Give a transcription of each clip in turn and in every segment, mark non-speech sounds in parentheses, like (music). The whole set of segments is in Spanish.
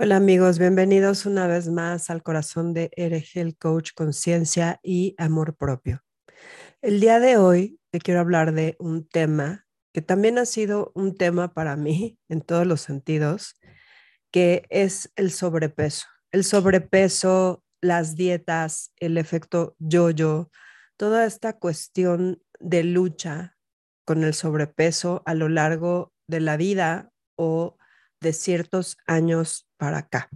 Hola amigos, bienvenidos una vez más al corazón de Eregel Coach Conciencia y Amor Propio. El día de hoy te quiero hablar de un tema que también ha sido un tema para mí (laughs) en todos los sentidos, que es el sobrepeso. El sobrepeso, las dietas, el efecto yo-yo, toda esta cuestión de lucha con el sobrepeso a lo largo de la vida o de ciertos años para acá.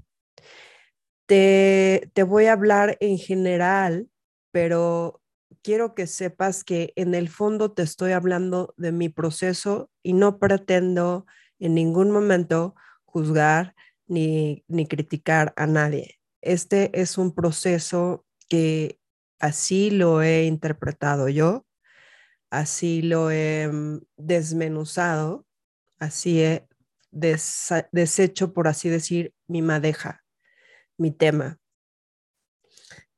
Te, te voy a hablar en general, pero quiero que sepas que en el fondo te estoy hablando de mi proceso y no pretendo en ningún momento juzgar ni, ni criticar a nadie. Este es un proceso que así lo he interpretado yo, así lo he mm, desmenuzado, así he deshecho, por así decir, mi madeja, mi tema.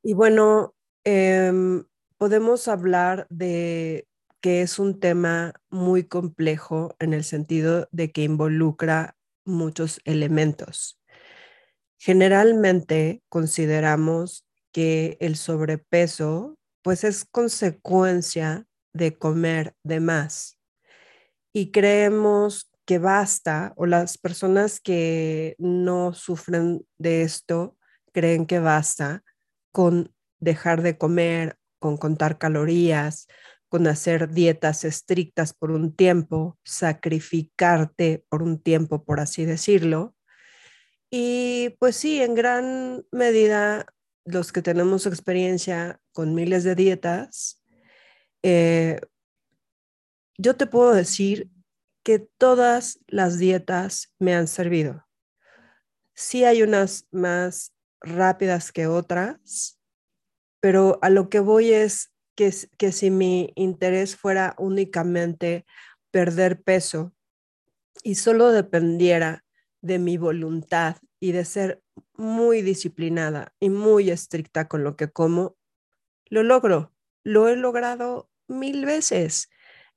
Y bueno, em, podemos hablar de que es un tema muy complejo en el sentido de que involucra muchos elementos. Generalmente consideramos que el sobrepeso pues es consecuencia de comer de más y creemos que basta o las personas que no sufren de esto creen que basta con dejar de comer, con contar calorías, con hacer dietas estrictas por un tiempo, sacrificarte por un tiempo, por así decirlo. Y pues sí, en gran medida los que tenemos experiencia con miles de dietas, eh, yo te puedo decir que todas las dietas me han servido. Sí hay unas más rápidas que otras, pero a lo que voy es que, que si mi interés fuera únicamente perder peso y solo dependiera de mi voluntad y de ser muy disciplinada y muy estricta con lo que como, lo logro. Lo he logrado mil veces.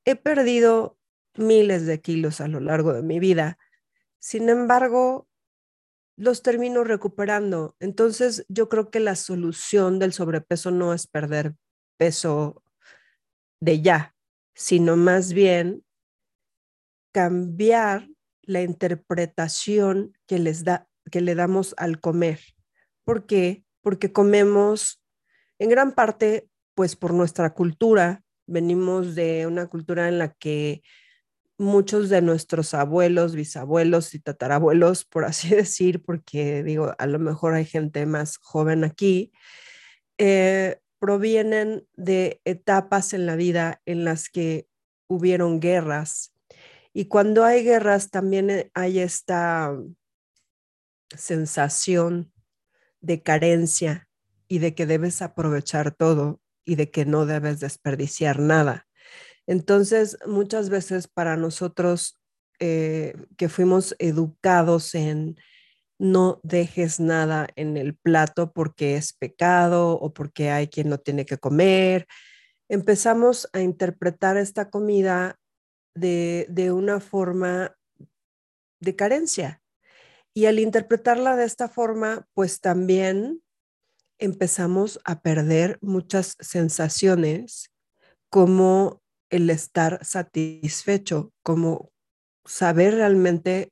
He perdido miles de kilos a lo largo de mi vida. Sin embargo, los termino recuperando. Entonces, yo creo que la solución del sobrepeso no es perder peso de ya, sino más bien cambiar la interpretación que les da que le damos al comer. ¿Por qué? Porque comemos en gran parte pues por nuestra cultura. Venimos de una cultura en la que muchos de nuestros abuelos, bisabuelos y tatarabuelos, por así (laughs) decir, porque digo, a lo mejor hay gente más joven aquí, eh, provienen de etapas en la vida en las que hubieron guerras. Y cuando hay guerras también eh, hay esta sensación de carencia y de que debes aprovechar todo y de que no debes desperdiciar nada. Entonces, muchas veces para nosotros eh, que fuimos educados en no dejes nada en el plato porque es pecado o porque hay quien no tiene que comer, empezamos a interpretar esta comida de, de una forma de carencia. Y al interpretarla de esta forma, pues también empezamos a perder muchas sensaciones como el estar satisfecho, como saber realmente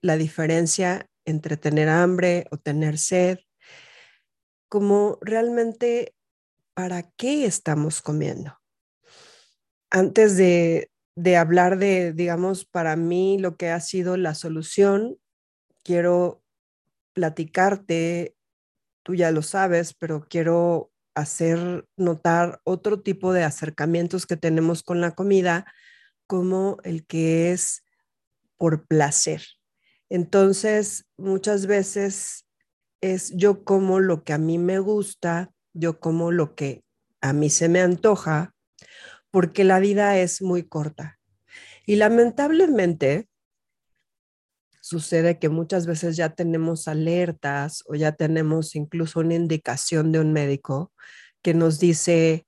la diferencia entre tener hambre o tener sed, como realmente para qué estamos comiendo. Antes de, de hablar de, digamos, para mí lo que ha sido la solución, quiero platicarte, tú ya lo sabes, pero quiero hacer notar otro tipo de acercamientos que tenemos con la comida, como el que es por placer. Entonces, muchas veces es yo como lo que a mí me gusta, yo como lo que a mí se me antoja, porque la vida es muy corta. Y lamentablemente, sucede que muchas veces ya tenemos alertas o ya tenemos incluso una indicación de un médico que nos dice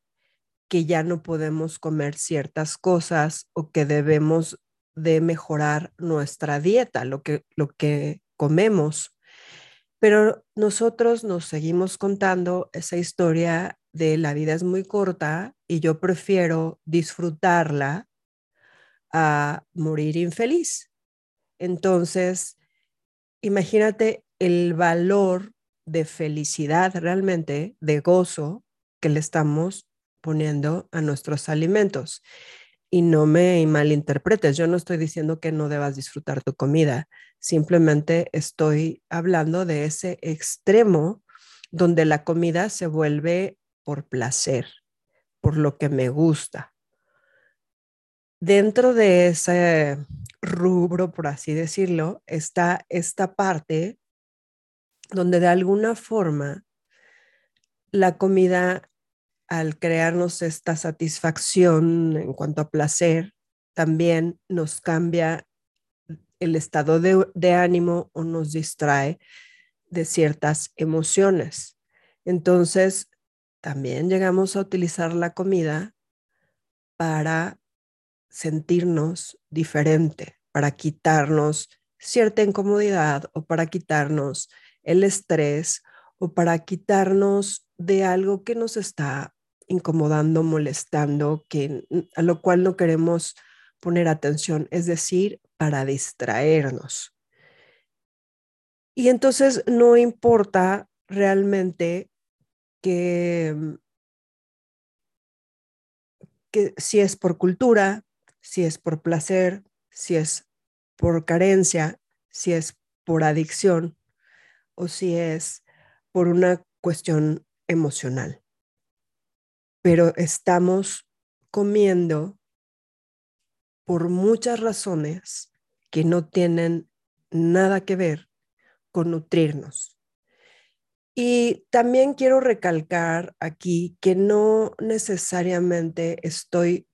que ya no podemos comer ciertas cosas o que debemos de mejorar nuestra dieta, lo que, lo que comemos. Pero nosotros nos seguimos contando esa historia de la vida es muy corta y yo prefiero disfrutarla a morir infeliz. Entonces, imagínate el valor de felicidad realmente, de gozo que le estamos poniendo a nuestros alimentos. Y no me malinterpretes, yo no estoy diciendo que no debas disfrutar tu comida, simplemente estoy hablando de ese extremo donde la comida se vuelve por placer, por lo que me gusta. Dentro de ese rubro, por así decirlo, está esta parte donde de alguna forma la comida al crearnos esta satisfacción en cuanto a placer, también nos cambia el estado de, ánimo o nos distrae de ciertas emociones. Entonces, también llegamos a utilizar la comida para sentirnos diferente, para quitarnos cierta incomodidad o para quitarnos el estrés o para quitarnos de algo que nos está incomodando, molestando, que, a lo cual no queremos poner atención, es decir, para distraernos. Y entonces no importa realmente que, que si es por cultura, si es por placer, si es por carencia, si es por adicción o si es por una cuestión emocional pero estamos comiendo por muchas razones que no tienen nada que ver con nutrirnos. Y también quiero recalcar aquí que no necesariamente estoy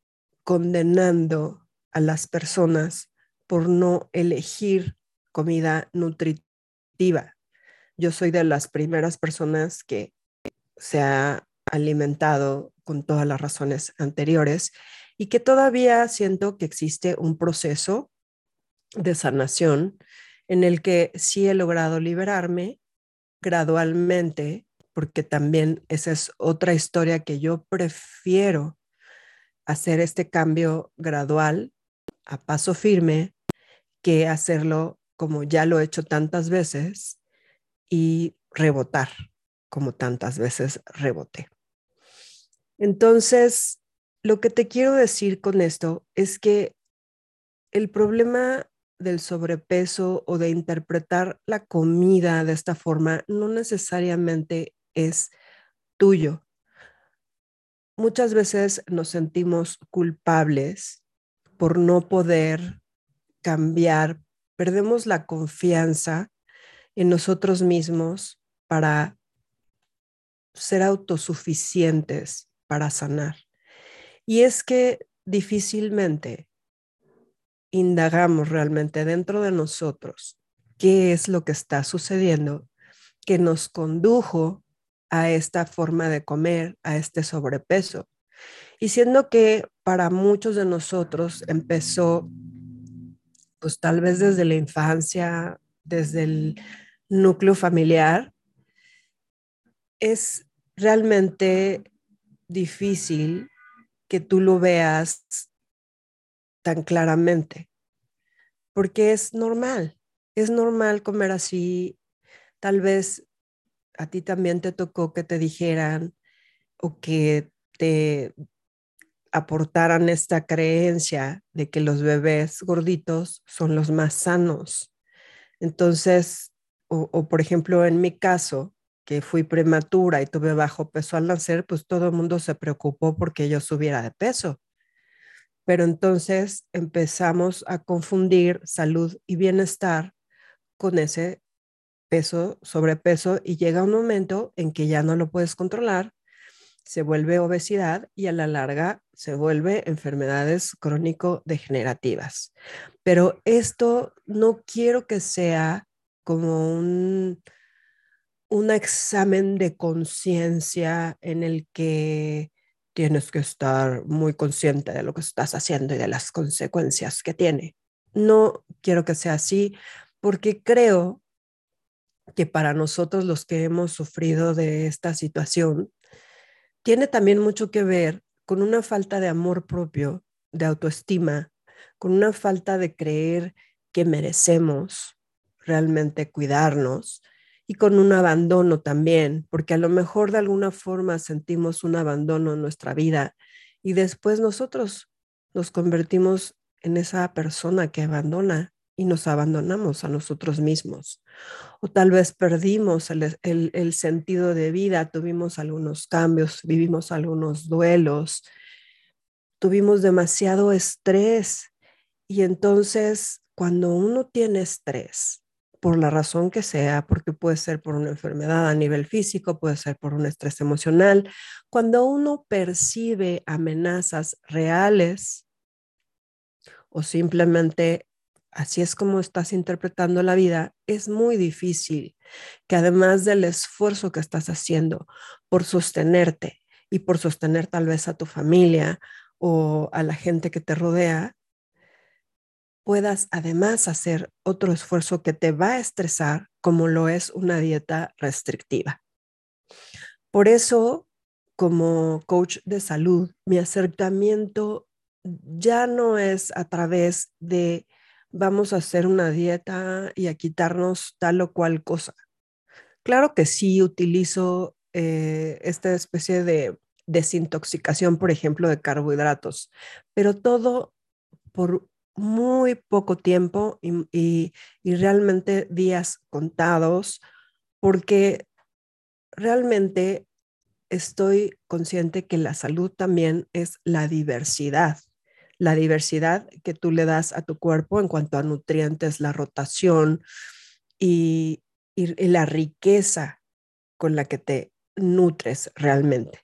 condenando a las personas por no elegir comida nutritiva. Yo soy de las primeras personas que se ha alimentado con todas las razones anteriores y que todavía siento que existe un proceso de sanación en el que sí he logrado liberarme gradualmente, porque también esa es otra historia que yo prefiero hacer este cambio gradual a paso firme que hacerlo como ya lo he hecho tantas veces y rebotar como tantas veces reboté. Entonces, lo que te quiero decir con esto es que el problema del sobrepeso o de interpretar la comida de esta forma no necesariamente es tuyo. Muchas veces nos sentimos culpables por no poder cambiar, perdemos la confianza en nosotros mismos para ser autosuficientes para sanar. Y es que difícilmente indagamos realmente dentro de nosotros qué es lo que está sucediendo que nos condujo a esta forma de comer, a este sobrepeso. Y siendo que para muchos de nosotros empezó, pues tal vez desde la infancia, desde el núcleo familiar, es realmente difícil que tú lo veas tan claramente, porque es normal, es normal comer así. Tal vez a ti también te tocó que te dijeran o que te aportaran esta creencia de que los bebés gorditos son los más sanos. Entonces, o, por ejemplo, en mi caso, que fui prematura y tuve bajo peso al nacer, pues todo el mundo se preocupó porque yo subiera de peso. Pero entonces empezamos a confundir salud y bienestar con ese peso, sobrepeso, y llega un momento en que ya no lo puedes controlar, se vuelve obesidad y a la larga se vuelve enfermedades crónico-degenerativas. Pero esto no quiero que sea como un, un examen de conciencia en el que tienes que estar muy consciente de lo que estás haciendo y de las consecuencias que tiene. No quiero que sea así porque creo que para nosotros los que hemos sufrido de esta situación, tiene también mucho que ver con una falta de amor propio, de autoestima, con una falta de creer que merecemos realmente cuidarnos y con un abandono también, porque a lo mejor de alguna forma sentimos un abandono en nuestra vida y después nosotros nos convertimos en esa persona que abandona y nos abandonamos a nosotros mismos. O tal vez perdimos el, el, sentido de vida, tuvimos algunos cambios, vivimos algunos duelos, tuvimos demasiado estrés y entonces cuando uno tiene estrés, por la razón que sea, porque puede ser por una enfermedad a nivel físico, puede ser por un estrés emocional, cuando uno percibe amenazas reales o simplemente así es como estás interpretando la vida, es muy difícil que además del esfuerzo que estás haciendo por sostenerte y por sostener tal vez a tu familia o a la gente que te rodea, puedas además hacer otro esfuerzo que te va a estresar, como lo es una dieta restrictiva. Por eso, como coach de salud, mi acercamiento ya no es a través de vamos a hacer una dieta y a quitarnos tal o cual cosa. Claro que sí utilizo eh, esta especie de desintoxicación, por ejemplo, de carbohidratos, pero todo por muy poco tiempo y, realmente días contados, porque realmente estoy consciente que la salud también es la diversidad, la diversidad que tú le das a tu cuerpo en cuanto a nutrientes, la rotación y la riqueza con la que te nutres realmente.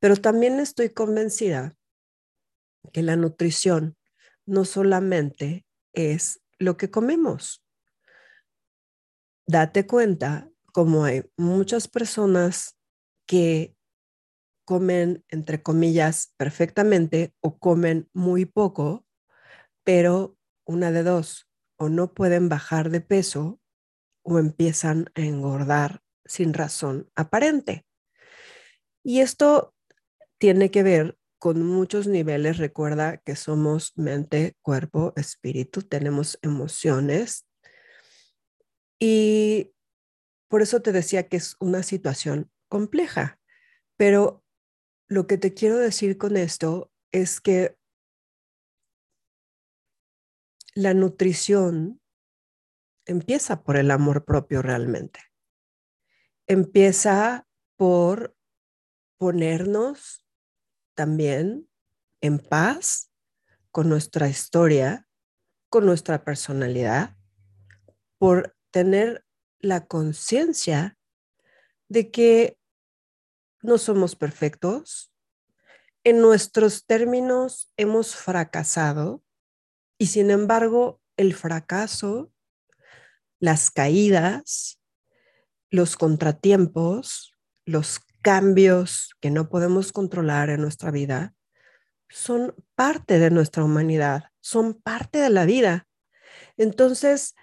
Pero también estoy convencida que la nutrición no solamente es lo que comemos. Date cuenta como hay muchas personas que comen, entre comillas, perfectamente o comen muy poco, pero una de dos, o no pueden bajar de peso o empiezan a engordar sin razón aparente. Y esto tiene que ver con muchos niveles. Recuerda que somos mente, cuerpo, espíritu, tenemos emociones. Y por eso te decía que es una situación compleja. Pero lo que te quiero decir con esto es que la nutrición empieza por el amor propio realmente. Empieza por ponernos también en paz con nuestra historia, con nuestra personalidad, por tener la conciencia de que no somos perfectos, en nuestros términos hemos fracasado y sin embargo el fracaso, las caídas, los contratiempos, los cambios que no podemos controlar en nuestra vida son parte de nuestra humanidad, son parte de la vida. Entonces,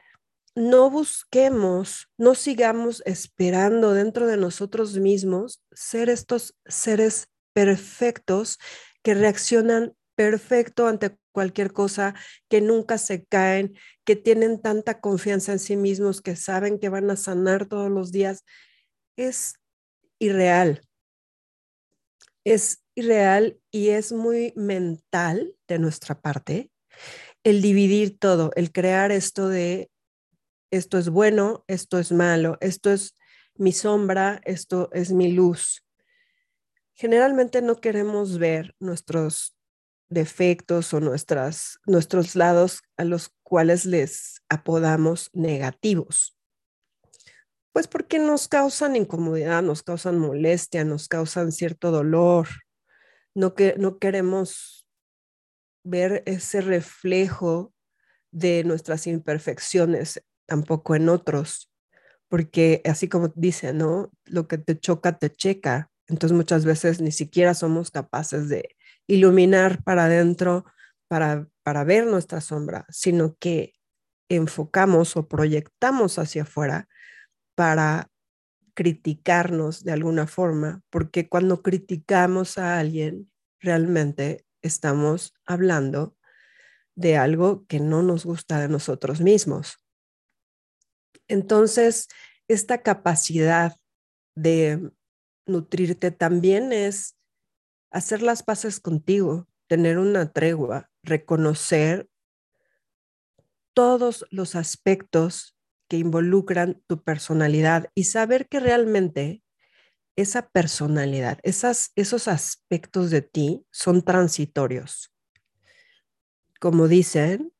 no busquemos, no sigamos esperando dentro de nosotros mismos ser estos seres perfectos que reaccionan perfecto ante cualquier cosa, que nunca se caen, que tienen tanta confianza en sí mismos, que saben que van a sanar todos los días. Es irreal. Es irreal y es muy mental de nuestra parte el dividir todo, el crear esto de esto es bueno, esto es malo, esto es mi sombra, esto es mi luz. Generalmente no queremos ver nuestros defectos o nuestras, nuestros lados a los cuales les apodamos negativos. Pues porque nos causan incomodidad, nos causan molestia, nos causan cierto dolor. No, que, no queremos ver ese reflejo de nuestras imperfecciones tampoco en otros, porque así como dice, ¿no? Lo que te choca, te checa. Entonces muchas veces ni siquiera somos capaces de iluminar para adentro para, para ver nuestra sombra, sino que enfocamos o proyectamos hacia afuera para criticarnos de alguna forma, porque cuando criticamos a alguien, realmente estamos hablando de algo que no nos gusta de nosotros mismos. Entonces, esta capacidad de nutrirte también es hacer las paces contigo, tener una tregua, reconocer todos los aspectos que involucran tu personalidad y saber que realmente esa personalidad, esas, esos aspectos de ti son transitorios. Como dicen,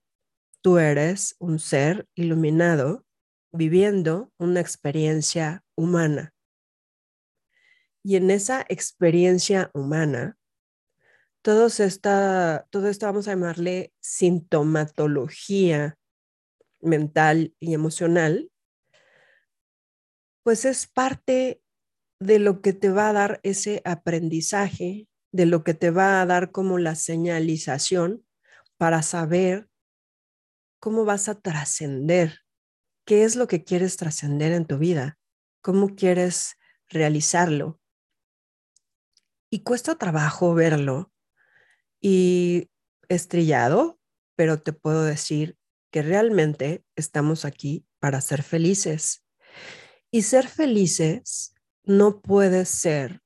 tú eres un ser iluminado viviendo una experiencia humana. Y en esa experiencia humana, todos esta, todo esto vamos a llamarle sintomatología mental y emocional, pues es parte de lo que te va a dar ese aprendizaje, de lo que te va a dar como la señalización para saber cómo vas a trascender, qué es lo que quieres trascender en tu vida, cómo quieres realizarlo. Y cuesta trabajo verlo y estrellado, pero te puedo decir que realmente estamos aquí para ser felices. Y ser felices no puede ser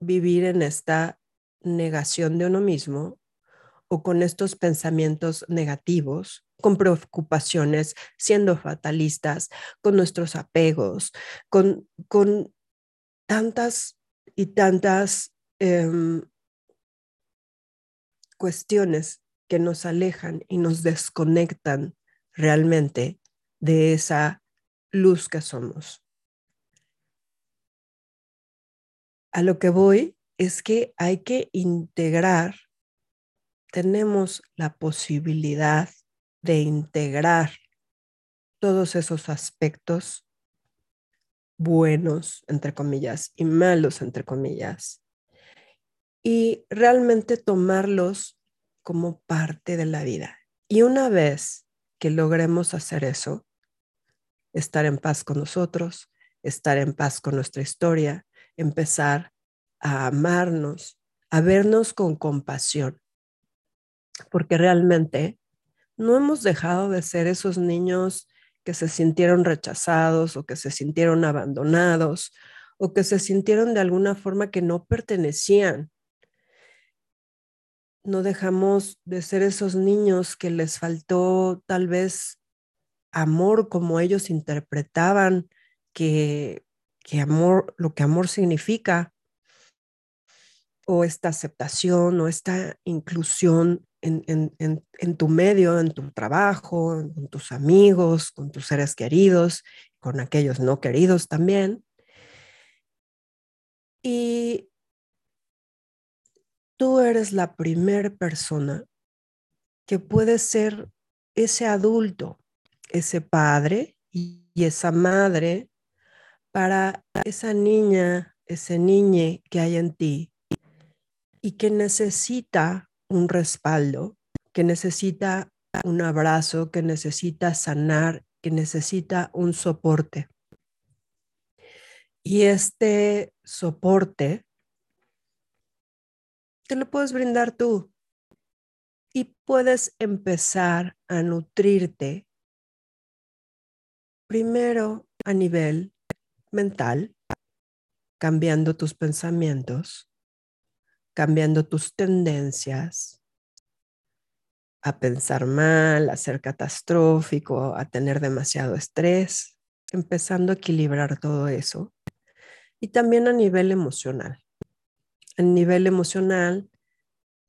vivir en esta negación de uno mismo o con estos pensamientos negativos, con preocupaciones, siendo fatalistas, con nuestros apegos, con, con tantas y tantas em, cuestiones que nos alejan y nos desconectan realmente de esa luz que somos. A lo que voy es que hay que integrar, tenemos la posibilidad de integrar todos esos aspectos buenos, entre comillas, y malos, entre comillas, y realmente tomarlos como parte de la vida. Y una vez que logremos hacer eso, estar en paz con nosotros, estar en paz con nuestra historia, empezar a amarnos, a vernos con compasión, porque realmente no hemos dejado de ser esos niños que se sintieron rechazados o que se sintieron abandonados o que se sintieron de alguna forma que no pertenecían. No dejamos de ser esos niños que les faltó tal vez amor como ellos interpretaban que, que amor, lo que amor significa, o esta aceptación o esta inclusión en, en, en, tu medio, en tu trabajo, con tus amigos, con tus seres queridos, con aquellos no queridos también. Y tú eres la primera persona que puede ser ese adulto ese padre y, esa madre para esa niña, ese niño que hay en ti y que necesita un respaldo, que necesita un abrazo, que necesita sanar, que necesita un soporte. Y este soporte te lo puedes brindar tú y puedes empezar a nutrirte primero a nivel mental, cambiando tus pensamientos, cambiando tus tendencias a pensar mal, a ser catastrófico, a tener demasiado estrés, empezando a equilibrar todo eso. Y también a nivel emocional. A nivel emocional,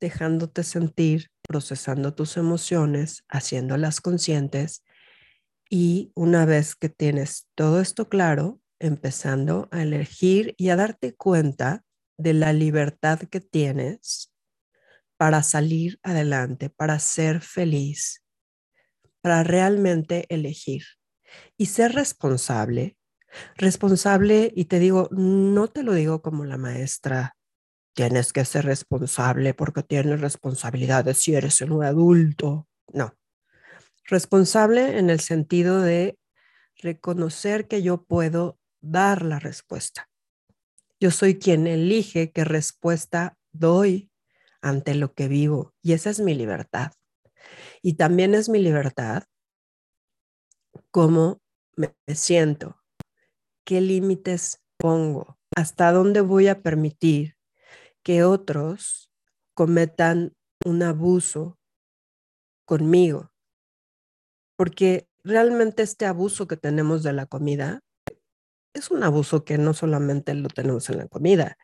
dejándote sentir, procesando tus emociones, haciéndolas conscientes y una vez que tienes todo esto claro, empezando a elegir y a darte cuenta de la libertad que tienes para salir adelante, para ser feliz, para realmente elegir y ser responsable. Responsable, y te digo, no te lo digo como la maestra, tienes que ser responsable porque tienes responsabilidades si eres un adulto. No, Responsable en el sentido de reconocer que yo puedo dar la respuesta. Yo soy quien elige qué respuesta doy ante lo que vivo y esa es mi libertad. Y también es mi libertad cómo me siento, qué límites pongo, hasta dónde voy a permitir que otros cometan un abuso conmigo. Porque realmente este abuso que tenemos de la comida es un abuso que no solamente lo tenemos en la comida,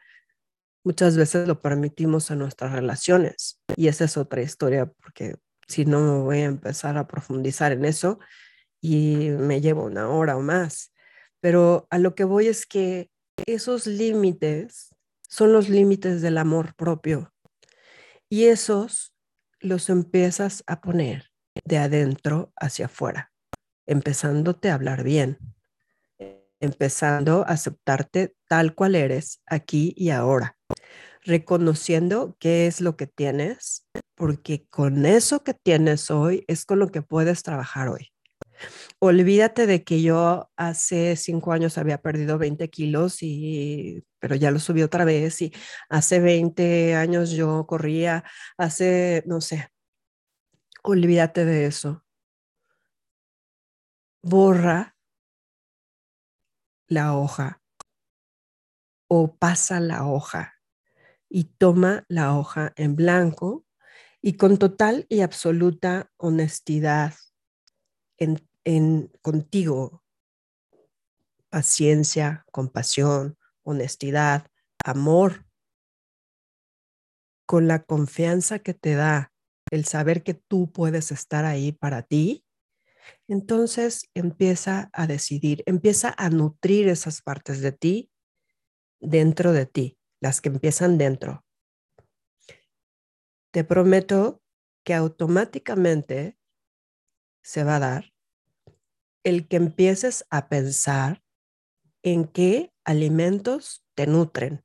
muchas veces lo permitimos en nuestras relaciones. Y esa es otra historia, porque si no me voy a empezar a profundizar en eso y me llevo una hora o más. Pero a lo que voy es que esos límites son los límites del amor propio. Y esos los empiezas a poner de adentro hacia afuera, empezándote a hablar bien, empezando a aceptarte tal cual eres aquí y ahora, reconociendo qué es lo que tienes, porque con eso que tienes hoy es con lo que puedes trabajar hoy. Olvídate de que yo hace cinco años había perdido 20 kilos, y, pero ya lo subí otra vez y hace 20 años yo corría, hace, no sé, olvídate de eso. Borra la hoja o pasa la hoja y toma la hoja en blanco y con total y absoluta honestidad en, contigo, paciencia, compasión, honestidad, amor, con la confianza que te da el saber que tú puedes estar ahí para ti, entonces empieza a decidir, empieza a nutrir esas partes de ti dentro de ti, las que empiezan dentro. Te prometo que automáticamente se va a dar el que empieces a pensar en qué alimentos te nutren,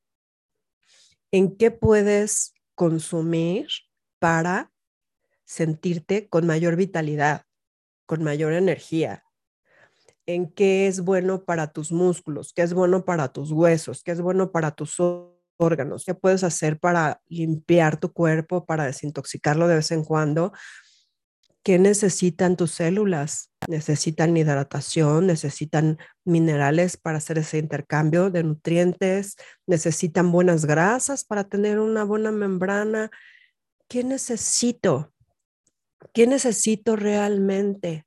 en qué puedes consumir para sentirte con mayor vitalidad, con mayor energía, en qué es bueno para tus músculos, qué es bueno para tus huesos, qué es bueno para tus órganos, qué puedes hacer para limpiar tu cuerpo, para desintoxicarlo de vez en cuando, qué necesitan tus células, necesitan hidratación, necesitan minerales para hacer ese intercambio de nutrientes, necesitan buenas grasas para tener una buena membrana. ¿Qué necesito? ¿Qué necesito realmente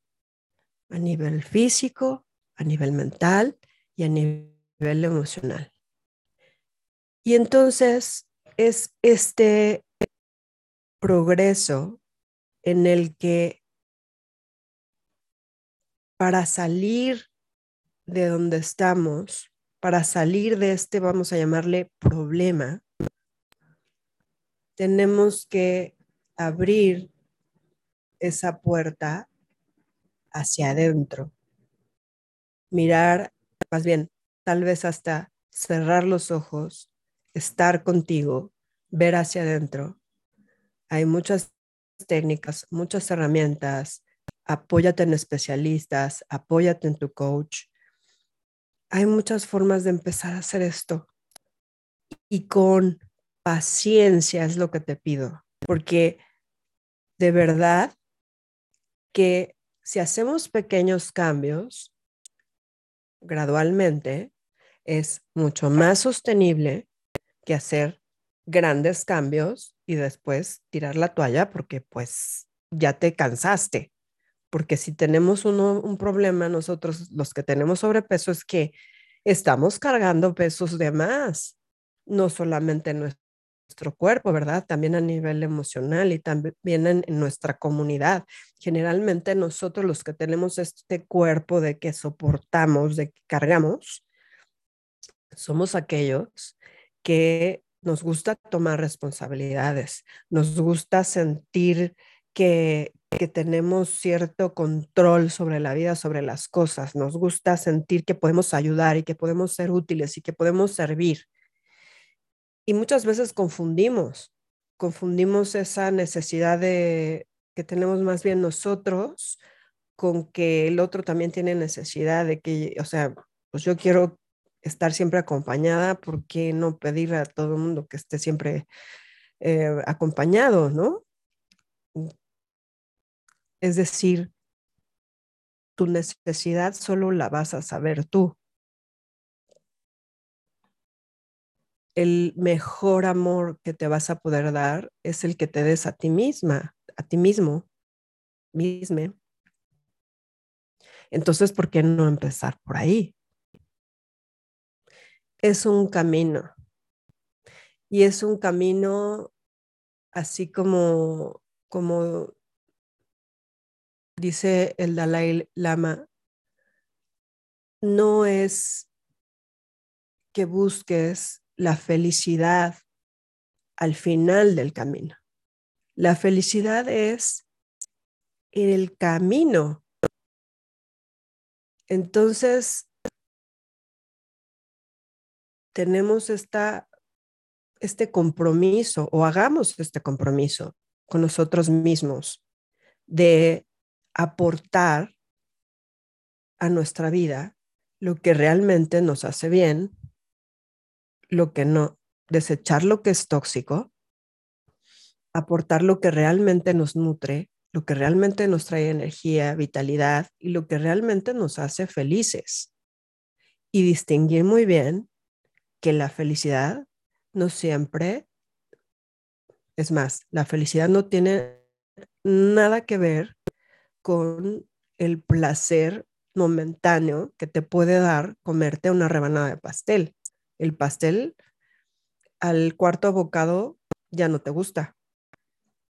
a nivel físico, a nivel mental y a nivel emocional? Y entonces es este progreso en el que para salir de donde estamos, para salir de este, vamos a llamarle problema, tenemos que abrir esa puerta hacia adentro. Mirar, más bien, tal vez hasta cerrar los ojos, estar contigo, ver hacia adentro. Hay muchas técnicas, muchas herramientas. Apóyate en especialistas, apóyate en tu coach. Hay muchas formas de empezar a hacer esto. Y con paciencia es lo que te pido, porque de verdad que si hacemos pequeños cambios gradualmente, es mucho más sostenible que hacer grandes cambios y después tirar la toalla porque pues ya te cansaste. Porque si tenemos un problema nosotros, los que tenemos sobrepeso, es que estamos cargando pesos de más, no solamente en nuestro nuestro cuerpo, ¿verdad? También a nivel emocional y también en, en, nuestra comunidad. Generalmente nosotros los que tenemos este cuerpo de que soportamos, de que cargamos, somos aquellos que nos gusta tomar responsabilidades, nos gusta sentir que, que tenemos cierto control sobre la vida, sobre las cosas, nos gusta sentir que podemos ayudar y que podemos ser útiles y que podemos servir. Y muchas veces confundimos, confundimos esa necesidad de que tenemos más bien nosotros con que el otro también tiene necesidad de que, o sea, pues yo quiero estar siempre acompañada, ¿por qué no pedir a todo el mundo que esté siempre eh, acompañado, no? Es decir, tu necesidad solo la vas a saber tú. El mejor amor que te vas a poder dar es el que te des a ti misma, a ti mismo, misme. Entonces, ¿por qué no empezar por ahí? Es un camino. Y es un camino así como, como dice el Dalai Lama, no es que busques la felicidad al final del camino. La felicidad es el camino. Entonces, tenemos esta, este compromiso o hagamos este compromiso con nosotros mismos de aportar a nuestra vida lo que realmente nos hace bien, lo que no, desechar lo que es tóxico, aportar lo que realmente nos nutre, lo que realmente nos trae energía, vitalidad y lo que realmente nos hace felices. Y distinguir muy bien que la felicidad no siempre, es más, la felicidad no tiene nada que ver con el placer momentáneo que te puede dar comerte una rebanada de pastel. El pastel al cuarto bocado ya no te gusta.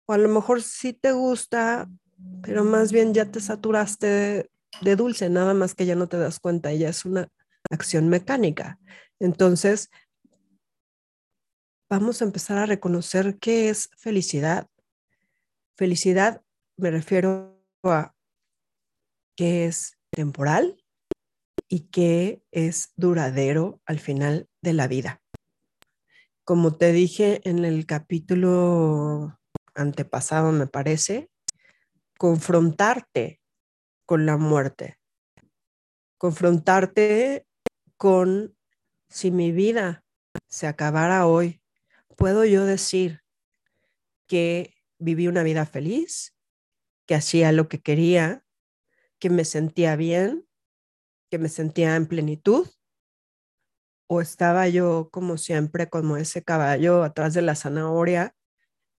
O a lo mejor sí te gusta, pero más bien ya te saturaste de, dulce, nada más que ya no te das cuenta, ya es una acción mecánica. Entonces, vamos a empezar a reconocer qué es felicidad. Felicidad me refiero que es temporal y que es duradero al final de la vida. Como te dije en el capítulo antepasado, me parece, confrontarte con la muerte, confrontarte con si mi vida se acabara hoy, ¿puedo yo decir que viví una vida feliz? que hacía lo que quería, que me sentía bien, que me sentía en plenitud, o estaba yo como siempre como ese caballo atrás de la zanahoria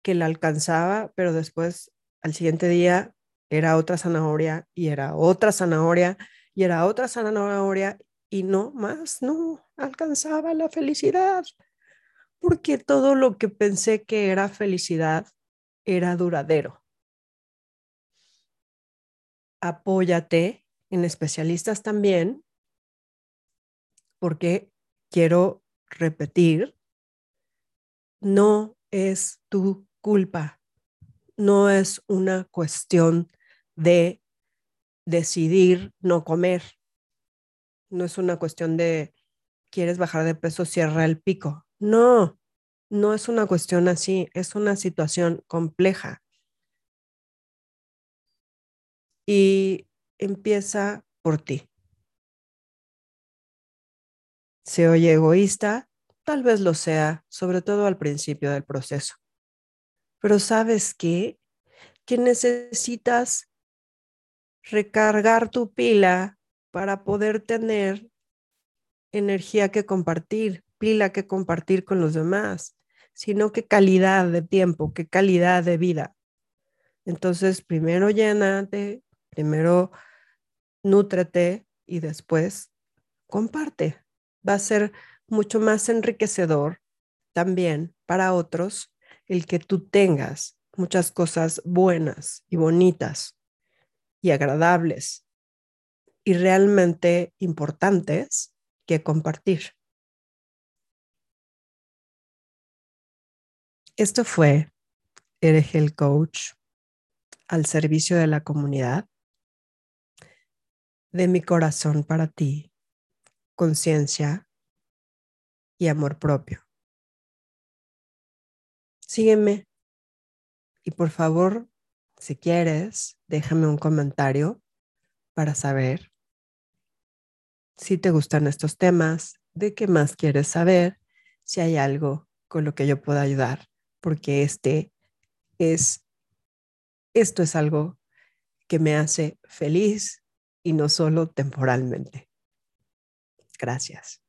que la alcanzaba, pero después al siguiente día era otra zanahoria y era otra zanahoria y era otra zanahoria y no más, no alcanzaba la felicidad, porque todo lo que pensé que era felicidad era duradero. Apóyate en especialistas también, porque quiero repetir, no es tu culpa, no es una cuestión de decidir no comer, no es una cuestión de quieres bajar de peso, cierra el pico. No, no es una cuestión así, es una situación compleja y empieza por ti. Se oye egoísta, tal vez lo sea, sobre todo al principio del proceso. Pero sabes qué? Que necesitas recargar tu pila para poder tener energía que compartir, pila que compartir con los demás, sino qué calidad de tiempo, qué calidad de vida. Entonces, primero llénate Primero, nútrete y después comparte. Va a ser mucho más enriquecedor también para otros el que tú tengas muchas cosas buenas y bonitas y agradables y realmente importantes que compartir. Esto fue Eres el Coach al servicio de la comunidad de mi corazón para ti, conciencia y amor propio. Sígueme y por favor, si quieres, déjame un comentario para saber si te gustan estos temas, de qué más quieres saber, si hay algo con lo que yo pueda ayudar, porque este es, esto es algo que me hace feliz y no solo temporalmente. Gracias.